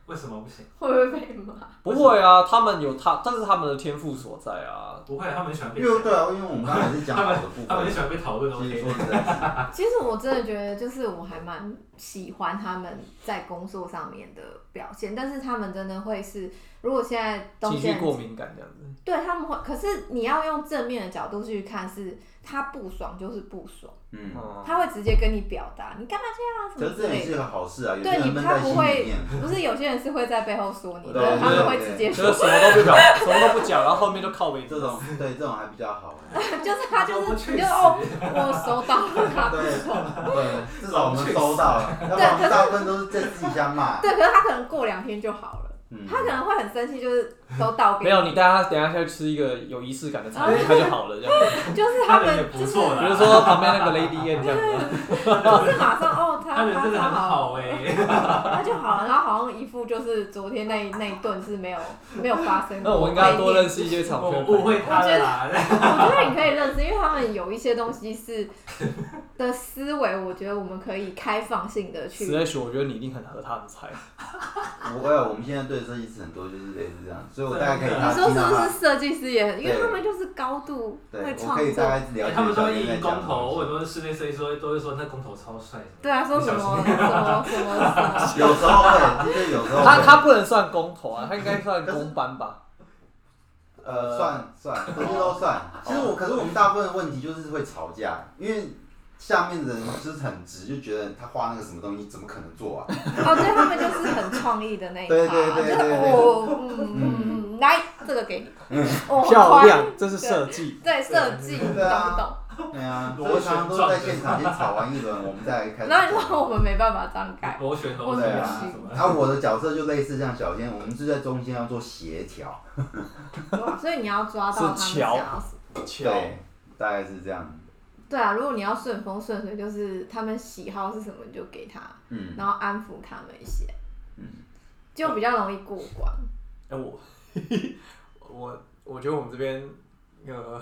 为什么不行？会不会被骂？不会啊，他们有他，但是他们的天赋所在啊。不会，他们喜欢被因为对啊，因为我们刚才是讲好的部他们很喜。欢被讨论其实 OK 说。实在其实我真的觉得，就是我还蛮喜欢他们在工作上面的表现，但是他们真的会是，如果现在东西情绪过敏感这样子。对他们会，可是你要用正面的角度去看，是他不爽就是不爽，嗯，嗯，他会直接跟你表达，你干嘛这样啊什可么之类的。是这也是个好事啊，对你，他不会面。，不是有些人是会在背后说你他们对会直接说，就是什么都不讲，什么都不讲，然后后面就靠背这种对这种还比较好。就是他就是 你就哦，我收到了，他不对爽。对，至少我们收到了，要不然大部分都是在自己家骂。对，可是他可能过两天就好了。他可能会很生气，就是都倒给没有，你带他等一下下去吃一个有仪式感的餐厅，他就好了这样。就是他们就是不错啦比如说旁边那个 Lady N 这样子，就是马上哦，他他人真的很好哎、他就好了，然后好像一副就是昨天那那一顿是没有没有发生过。那我应该多认识一些厂我圈。误会他了啦。我觉得你可以认识，因为他们有一些东西是的思维，我觉得我们可以开放性的去。Slash，我觉得你一定很合他的菜。不会啊，我们现在对设计师很多就是类似这样，所以我大概可以你说是不是设计师也很？因为他们就是高度对，会创我可以大概作。了解他们说会小编在印公投，讲什么或者说室内设计师都会说那工头超帅。对啊，说什么什么什么什么。有时候会，就是有时候会他他不能算工头啊，他应该算工班吧？呃算算，这些都算。其实我可是我们大部分的问题就是会吵架，因为下面的人就是很直，就觉得他画那个什么东西怎么可能做啊？哦，对他们就是很创意的那一趴，对对对就嗯嗯嗯，来这个给你，哦，很漂宽亮，这是设计。对设计，懂不懂？对啊，所以常常都在现场先吵完一轮，我们再来开始那。你说我们没办法这样改，螺旋螺我旋对啊啊什么，啊，我的角色就类似像小天，我们是在中间要做协调，所以你要抓到他们想要什么。巧，对，大概是这样。对啊，如果你要顺风顺水，就是他们喜好是什么，你就给他，嗯，然后安抚他们一些，嗯就比较容易过关。哎我我我觉得我们这边呃，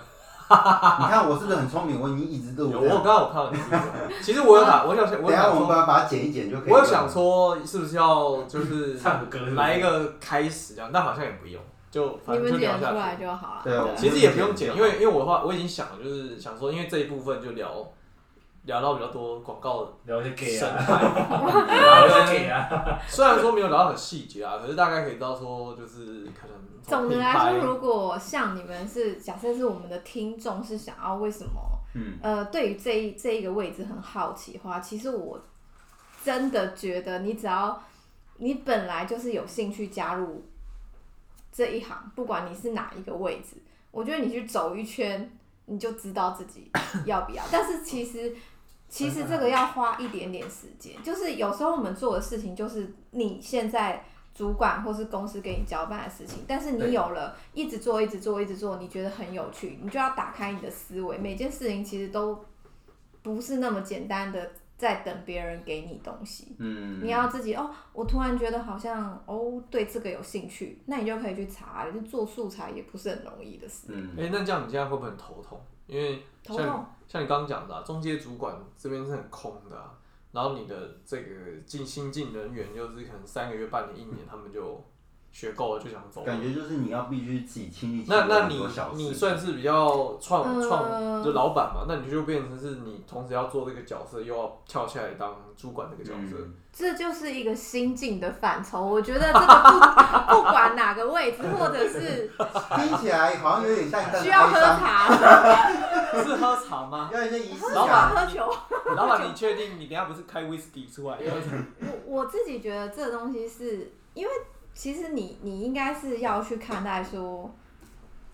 你看我是不是很聪明？我已经一直都有。我刚刚有看到你这个，其实我有打，我想我等一下我们想说，把把它剪一剪就可以了。我有想说是不是要就是 唱个歌是不是来一个开始这样，但好像也不用，就你反正就们剪出聊下去。来就好了。对啊其实也不用剪，因为因为我的话我已经想了，就是想说，因为这一部分就聊聊到比较多广告的聊一些 gay 啊，生态，聊一些 gay 啊，虽然说没有聊到很细节啊，可是大概可以知道说，就是可能从 总的来牌说，如果像你们是假设是我们的听众是想要为什么嗯，呃对于这一这一个位置很好奇的话，其实我真的觉得你只要你本来就是有兴趣加入这一行，不管你是哪一个位置，我觉得你去走一圈，你就知道自己要不要。但是其实其实这个要花一点点时间，就是有时候我们做的事情就是你现在。主管或是公司给你交办的事情，但是你有了一直做、一直做、一直做，你觉得很有趣，你就要打开你的思维，每件事情其实都不是那么简单的在等别人给你东西。嗯，你要自己哦，我突然觉得好像哦对这个有兴趣，那你就可以去查，就做素材也不是很容易的事。嗯哎、那这样你现在会不会很头痛？因为像头痛，像你刚刚讲的、啊，中介主管这边是很空的、啊，然后你的这个进新进人员就是可能三个月、半年、一年，他们就学够了就想走。感觉就是你要必须自己亲力亲为很那那你多小事你算是比较创呃创就老板嘛，那你就变成是你同时要做这个角色，又要跳下来当主管这个角色。嗯这就是一个心境的范畴。我觉得这个不 不管哪个位置，或者是 听起来好像有点淡淡的需要喝茶，是喝茶吗？要一些仪式老感。喝酒。老板，你确定你等下不是开 whisky 出来？我我自己觉得这个东西是因为其实你你应该是要去看待说，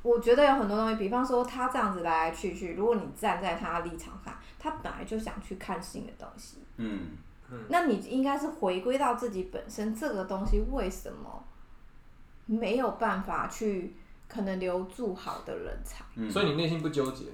我觉得有很多东西，比方说他这样子来来去去，如果你站在他的立场上，他本来就想去看新的东西，嗯，那你应该是回归到自己本身，这个东西为什么没有办法去可能留住好的人才？嗯所以你内心不纠结，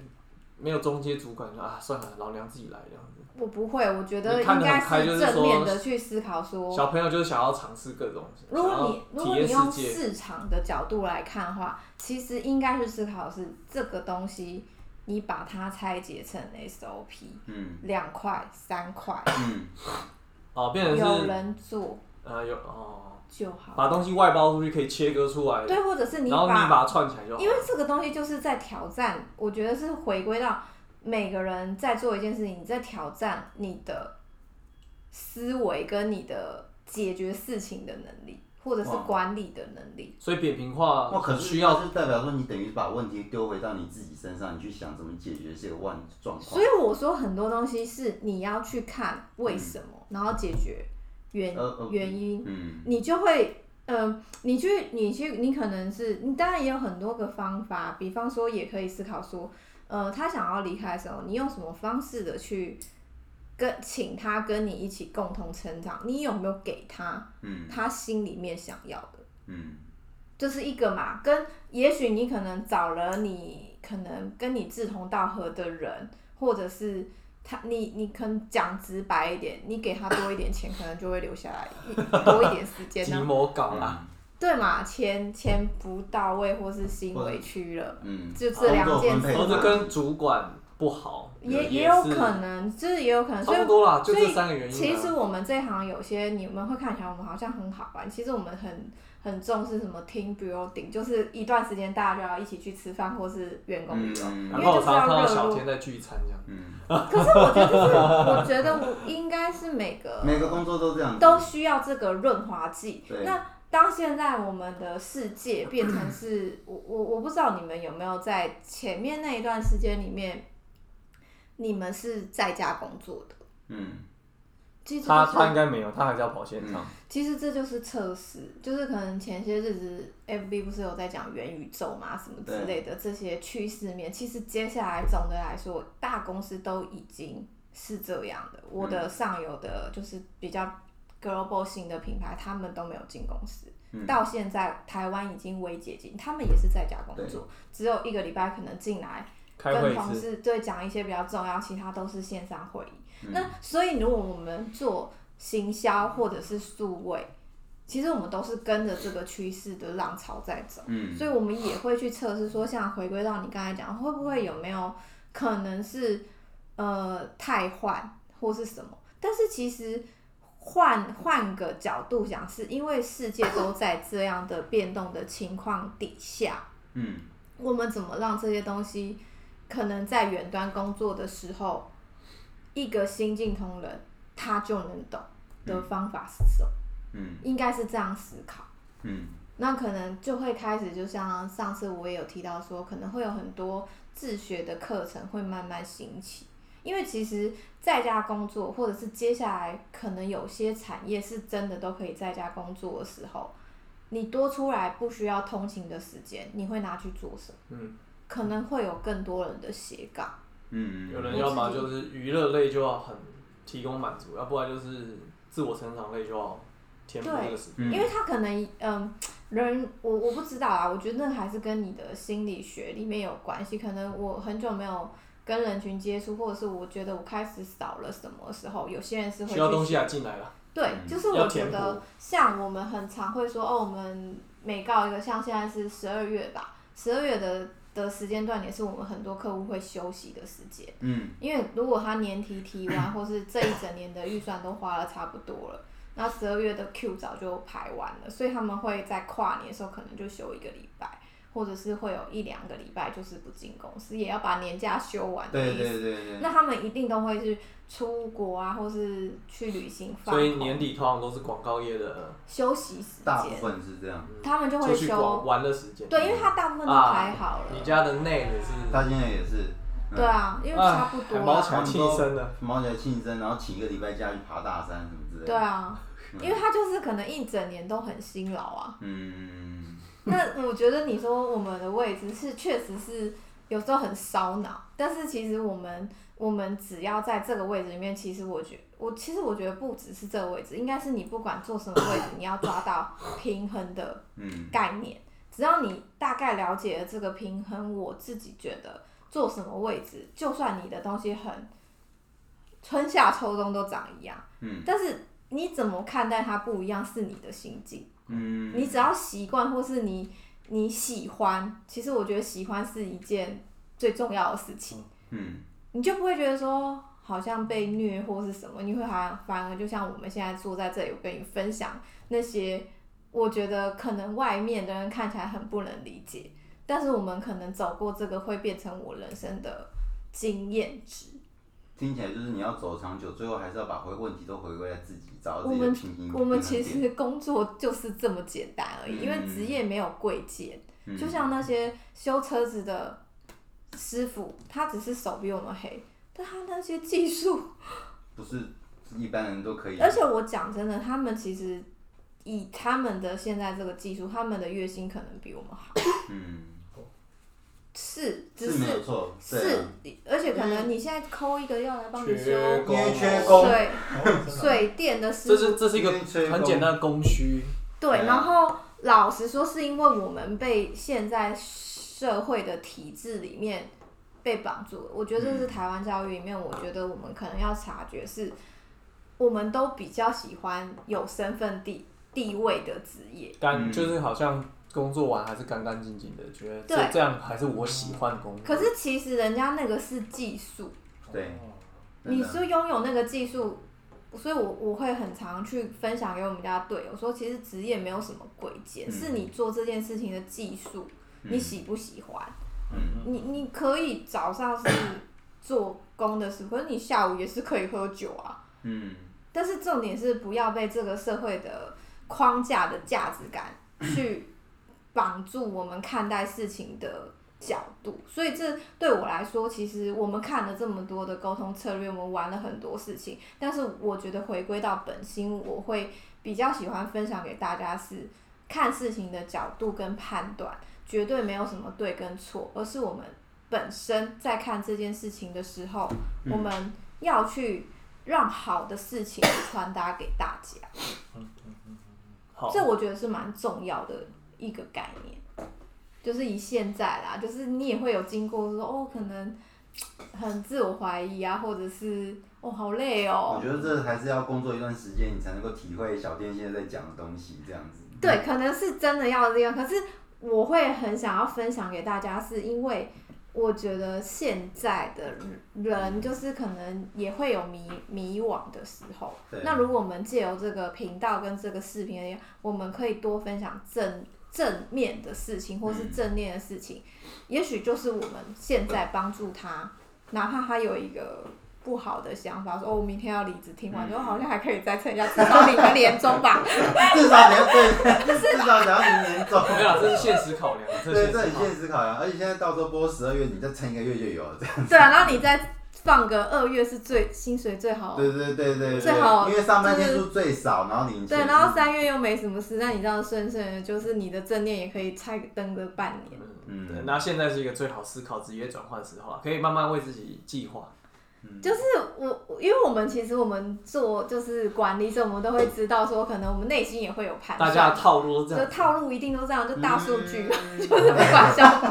没有中介主管就啊，算了，老娘自己来这样子。我不会，我觉得应该是正面说的去思考说，小朋友就是想要尝试各种，如果你如果你用，市场的角度来看的话，其实应该是思考的是这个东西，你把它拆解成 SOP，嗯两块、三块，嗯，哦，变成有人做呃有哦，就好。把东西外包出去可以切割出来，对，或者是你然后你把，把它串起来就好。因为这个东西就是在挑战，我觉得是回归到每个人在做一件事情，你在挑战你的思维跟你的解决事情的能力，或者是管理的能力。所以扁平化那可是需要是代表说你等于把问题丢回到你自己身上，你去想怎么解决这个万状况所以。我说很多东西是你要去看为什么，然后解决原、呃呃原因，嗯你就会。嗯，你去，你去，你可能是，你当然也有很多个方法，比方说，也可以思考说，呃，他想要离开的时候，你用什么方式的去跟请他跟你一起共同成长？你有没有给他嗯他心里面想要的？嗯这是一个嘛，跟也许你可能找了你可能跟你志同道合的人，或者是他你你可能讲直白一点，你给他多一点钱，可能就会留下来多一点时间鸡呢，毛搞啦，对嘛？钱钱不到位，或是心委屈了，嗯，就这两件事或者跟主管不好，也也有可能，就是也有可能，所以差不多啦，就所以这三个原因啊。其实我们这一行有些你们会看起来我们好像很好玩，其实我们很很重视什么 team building，就是一段时间大家就要一起去吃饭或是员工旅游。因为就是要热络小天在聚餐这样。嗯，可是我觉得就是，我觉得我应该是每个每个工作都这样，都需要这个润滑剂。那当现在我们的世界 变成是，我我我不知道你们有没有在前面那一段时间里面，你们是在家工作的。嗯其实他就是他应该没有，他还是要跑现场。其实这就是测试，就是可能前些日子 FB 不是有在讲元宇宙嘛，什么之类的这些趋势面。其实接下来总的来说，大公司都已经是这样的。我的上游的就是比较 global 型的品牌，他们都没有进公司。到现在台湾已经微解禁，他们也是在家工作，只有一个礼拜可能进来跟同，事对讲一些比较重要，其他都是线上会议。那所以如果我们做行销或者是数位，其实我们都是跟着这个趋势的浪潮在走，嗯所以我们也会去测试说，像回归到你刚才讲，会不会有没有可能是呃太换或是什么？但是其实换换个角度讲，是因为世界都在这样的变动的情况底下，嗯我们怎么让这些东西可能在远端工作的时候，一个新进同仁他就能懂的方法是什么？嗯应该是这样思考。嗯那可能就会开始，就像上次我也有提到说，可能会有很多自学的课程会慢慢兴起。因为其实在家工作，或者是接下来可能有些产业是真的都可以在家工作的时候，你多出来不需要通勤的时间，你会拿去做什么？嗯，可能会有更多人的斜杠。嗯，有人要么就是娱乐类就要很提供满足，要不然就是自我成长类就要填补这个时间。嗯因为他可能嗯，人我我不知道啊，我觉得那还是跟你的心理学里面有关系。可能我很久没有跟人群接触，或者是我觉得我开始少了什么时候，有些人是会去需要东西啊进来了，对，嗯就是我觉得像我们很常会说哦，我们每告一个，像现在是十二月吧，十二月的的时间段也是我们很多客户会休息的时间。嗯因为如果他年提提完，或是这一整年的预算都花了差不多了，那十二月的 Q 早就排完了，所以他们会在跨年的时候可能就休一个礼拜，或者是会有一两个礼拜就是不进公司，也要把年假休完的对意思。对对对，那他们一定都会是出国啊，或是去旅行放所以年底通常都是广告业的休息时大部间，分是这样。他们就会出去休。玩的时间。对，因为他大部分都啊排好了。你家的内也是，他现在也是，嗯对啊，因为差不多啊。还毛起来庆生的，毛起来庆生，然后请一个礼拜假去爬大山什么之类的。对啊，因为他就是可能一整年都很辛劳啊。嗯，那我觉得你说我们的位置是确实是有时候很烧脑，但是其实我们我们只要在这个位置里面，其实我觉我其实我觉得不只是这个位置，应该是你不管做什么位置，你要抓到平衡的嗯概念。只要你大概了解了这个平衡，我自己觉得做什么位置，就算你的东西很春夏秋冬都长一样，嗯但是你怎么看待它不一样是你的心境。嗯，你只要习惯，或是你你喜欢，其实我觉得喜欢是一件最重要的事情，嗯你就不会觉得说好像被虐或是什么，你会好像反而就像我们现在坐在这里，我跟你分享那些我觉得可能外面的人看起来很不能理解，但是我们可能走过这个会变成我人生的经验值。听起来就是你要走长久，最后还是要把回问题都回归在自己，找到我们自己的平衡。我们其实工作就是这么简单而已，因为职业没有贵贱。嗯就像那些修车子的师傅，他只是手比我们黑，但他那些技术，不是一般人都可以。而且我讲真的，他们其实以他们的现在这个技术，他们的月薪可能比我们好，嗯，是，只是没有错，对是啊，而且可能你现在抠一个要来帮你修缺工因为缺工。水 哦水电的师傅，这是这是一个很简单的供需，对，然后老实说，是因为我们被现在社会的体制里面被绑住了。我觉得这是台湾教育里面，我觉得我们可能要察觉是，我们都比较喜欢有身份地地位的职业。但嗯。就是好像工作完还是干干净净的，觉得这对。这样还是我喜欢的工作。可是其实人家那个是技术，对，你真的。是拥有那个技术，所以我我会很常去分享给我们家队友说，其实职业没有什么贵贱，嗯。是你做这件事情的技术，你喜不喜欢？嗯。你你可以早上是做工的时候，可是你下午也是可以喝酒啊。嗯。但是重点是不要被这个社会的框架的价值感去绑住我们看待事情的角度。所以这对我来说，其实我们看了这么多的沟通策略，我们玩了很多事情，但是我觉得回归到本心，我会比较喜欢分享给大家是看事情的角度跟判断，绝对没有什么对跟错，而是我们本身在看这件事情的时候，嗯我们要去让好的事情传达给大家。好，这我觉得是蛮重要的一个概念，就是以现在啦，就是你也会有经过说哦，可能很自我怀疑啊，或者是哦好累哦我哦，觉得这还是要工作一段时间，你才能够体会小店现在在讲的东西，这样子。对，可能是真的要这样，可是我会很想要分享给大家，是因为我觉得现在的人就是可能也会有迷迷惘的时候。对那如果我们借由这个频道跟这个视频而言，我们可以多分享正正面的事情，或是嗯正念的事情，也许就是我们现在帮助他，哪怕他有一个。不好的想法，说哦，我明天要离职，听完之后好像还可以再撑一下，至少领个年终吧。至少你要 对，至少你要领年终。没有，这是现实考量，这对，这很现实考量。现实考量，而且现在到时候播十二月，你再撑一个月就有了，这样。对啊，然后你再放个二月是最薪水最好，对对对对最好，因为上班天数最少，然后你对，然后三月又没什么事，那你这样顺顺的，就是你的正念也可以拆登个半年。嗯对，那现在是一个最好思考职业转换的时候啊，可以慢慢为自己计划。就是我，因为我们其实我们做就是管理者，我们都会知道说，可能我们内心也会有判断。大家的套路都这就样就。套路一定都这样，就大数据，嗯就是不管销售，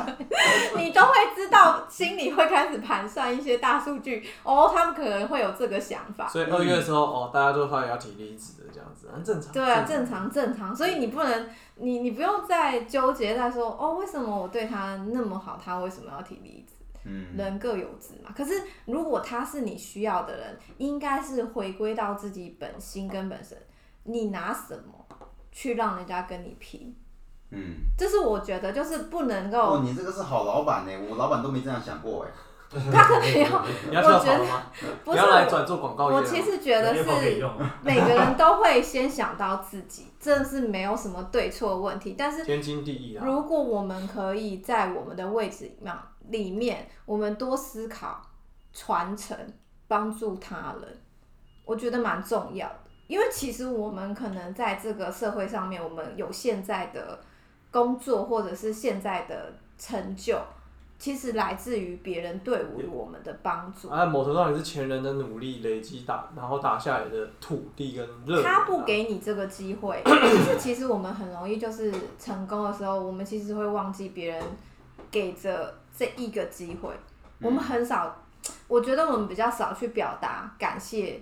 你都会知道，心里会开始盘算一些大数据。哦，他们可能会有这个想法。所以二月的时候，哦，大家都发现要提离职的这样子，很正常。对啊，正常正常，所以你不能，你你不用再纠结在说，哦，为什么我对他那么好，他为什么要提离职？嗯，人各有志嘛。可是如果他是你需要的人，应该是回归到自己本心跟本身，你拿什么去让人家跟你拼？嗯，这是我觉得就是不能哦，够，你这个是好老板呢，我老板都没这样想过哎。他可能要 我觉得？不是要来转做广告业我其实觉得是，每个人都会先想到自己，这是没有什么对错问题，但是天经地义啊。如果我们可以在我们的位置里面我们多思考、传承、帮助他人，我觉得蛮重要的。因为其实我们可能在这个社会上面，我们有现在的工作或者是现在的成就，其实来自于别人对于我们的帮助。啊，某程度上也是前人的努力累积打，然后打下来的土地跟热、啊。他不给你这个机会，就是其实我们很容易就是成功的时候，我们其实会忘记别人给着这一个机会。我们很少，我觉得我们比较少去表达感谢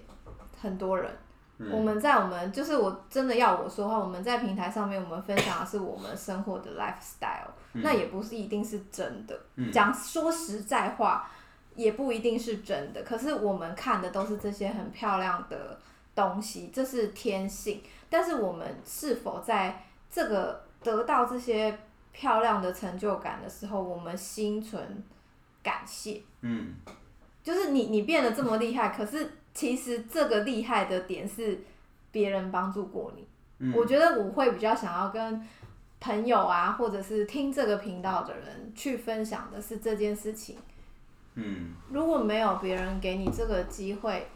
很多人。嗯我们在我们就是我真的要我说话，我们在平台上面我们分享的是我们生活的 lifestyle，、那也不是一定是真的。嗯讲说实在话，也不一定是真的。可是我们看的都是这些很漂亮的东西，这是天性。但是我们是否在这个得到这些漂亮的成就感的时候，我们心存感谢？嗯就是你你变得这么厉害，可是其实这个厉害的点是别人帮助过你。嗯，我觉得我会比较想要跟朋友啊，或者是听这个频道的人去分享的是这件事情。嗯如果没有别人给你这个机会，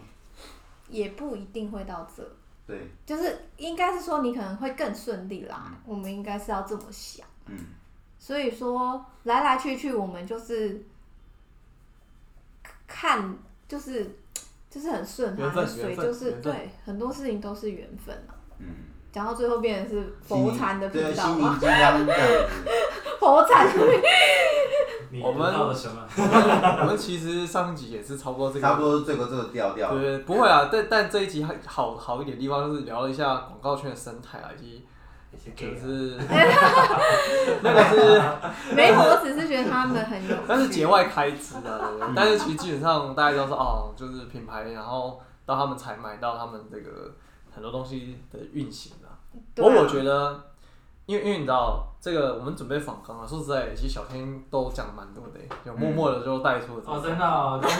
也不一定会到这。对，就是应该是说你可能会更顺利啦。我们应该是要这么想。嗯所以说来来去去，我们就是看，就是就是很顺啊，缘分水就是对很多事情都是缘分啊。嗯，讲到最后变成是佛禅的频道吗？佛禅，我们到了什么？我们其实上一集也是差不多这个，差不多是最过这个调调。对，不会啊，但但这一集还好好一点的地方就是聊了一下广告圈的生态啊，以及就是 那个是 没有，我只是觉得他们很有但。是节外开支啊，对不对？但是其实基本上大家都说哦，就是品牌，然后到他们才买到他们这个很多东西的运行啊。不对啊过我觉得，因为因为你知道这个，我们准备访纲啊，说实在，其实小天都讲蛮多的，有默默的就带出了这个哦，真的哦，恭喜！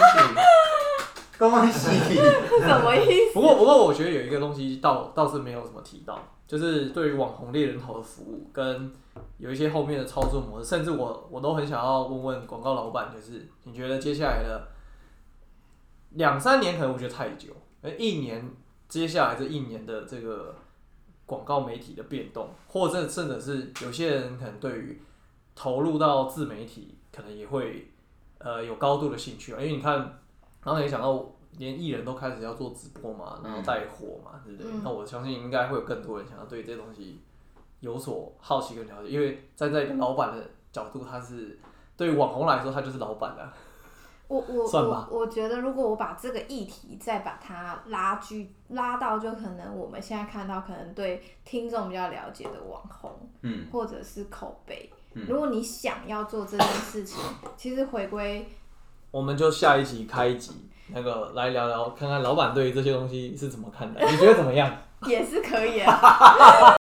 恭喜！什么意思？不过，不过我觉得有一个东西倒倒是没有什么提到，就是对于网红猎人头的服务跟有一些后面的操作模式，甚至我我都很想要问问广告老板，就是你觉得接下来的两三年可能我觉得太久，而一年接下来这一年的这个广告媒体的变动，或者甚至是有些人可能对于投入到自媒体，可能也会呃有高度的兴趣啊，因为你看，然后也想到连艺人都开始要做直播嘛，然后带货嘛，对不对？嗯那我相信应该会有更多人想要对这些东西有所好奇跟了解，因为站在一个老板的角度，他是对于网红来说，他就是老板啊。我我我我觉得，如果我把这个议题再把它拉距拉到，就可能我们现在看到可能对听众比较了解的网红，嗯，或者是口碑。嗯如果你想要做这件事情，其实回归我们就下一集开一集，那个来聊聊，看看老板对于这些东西是怎么看待，你觉得怎么样？也是可以啊。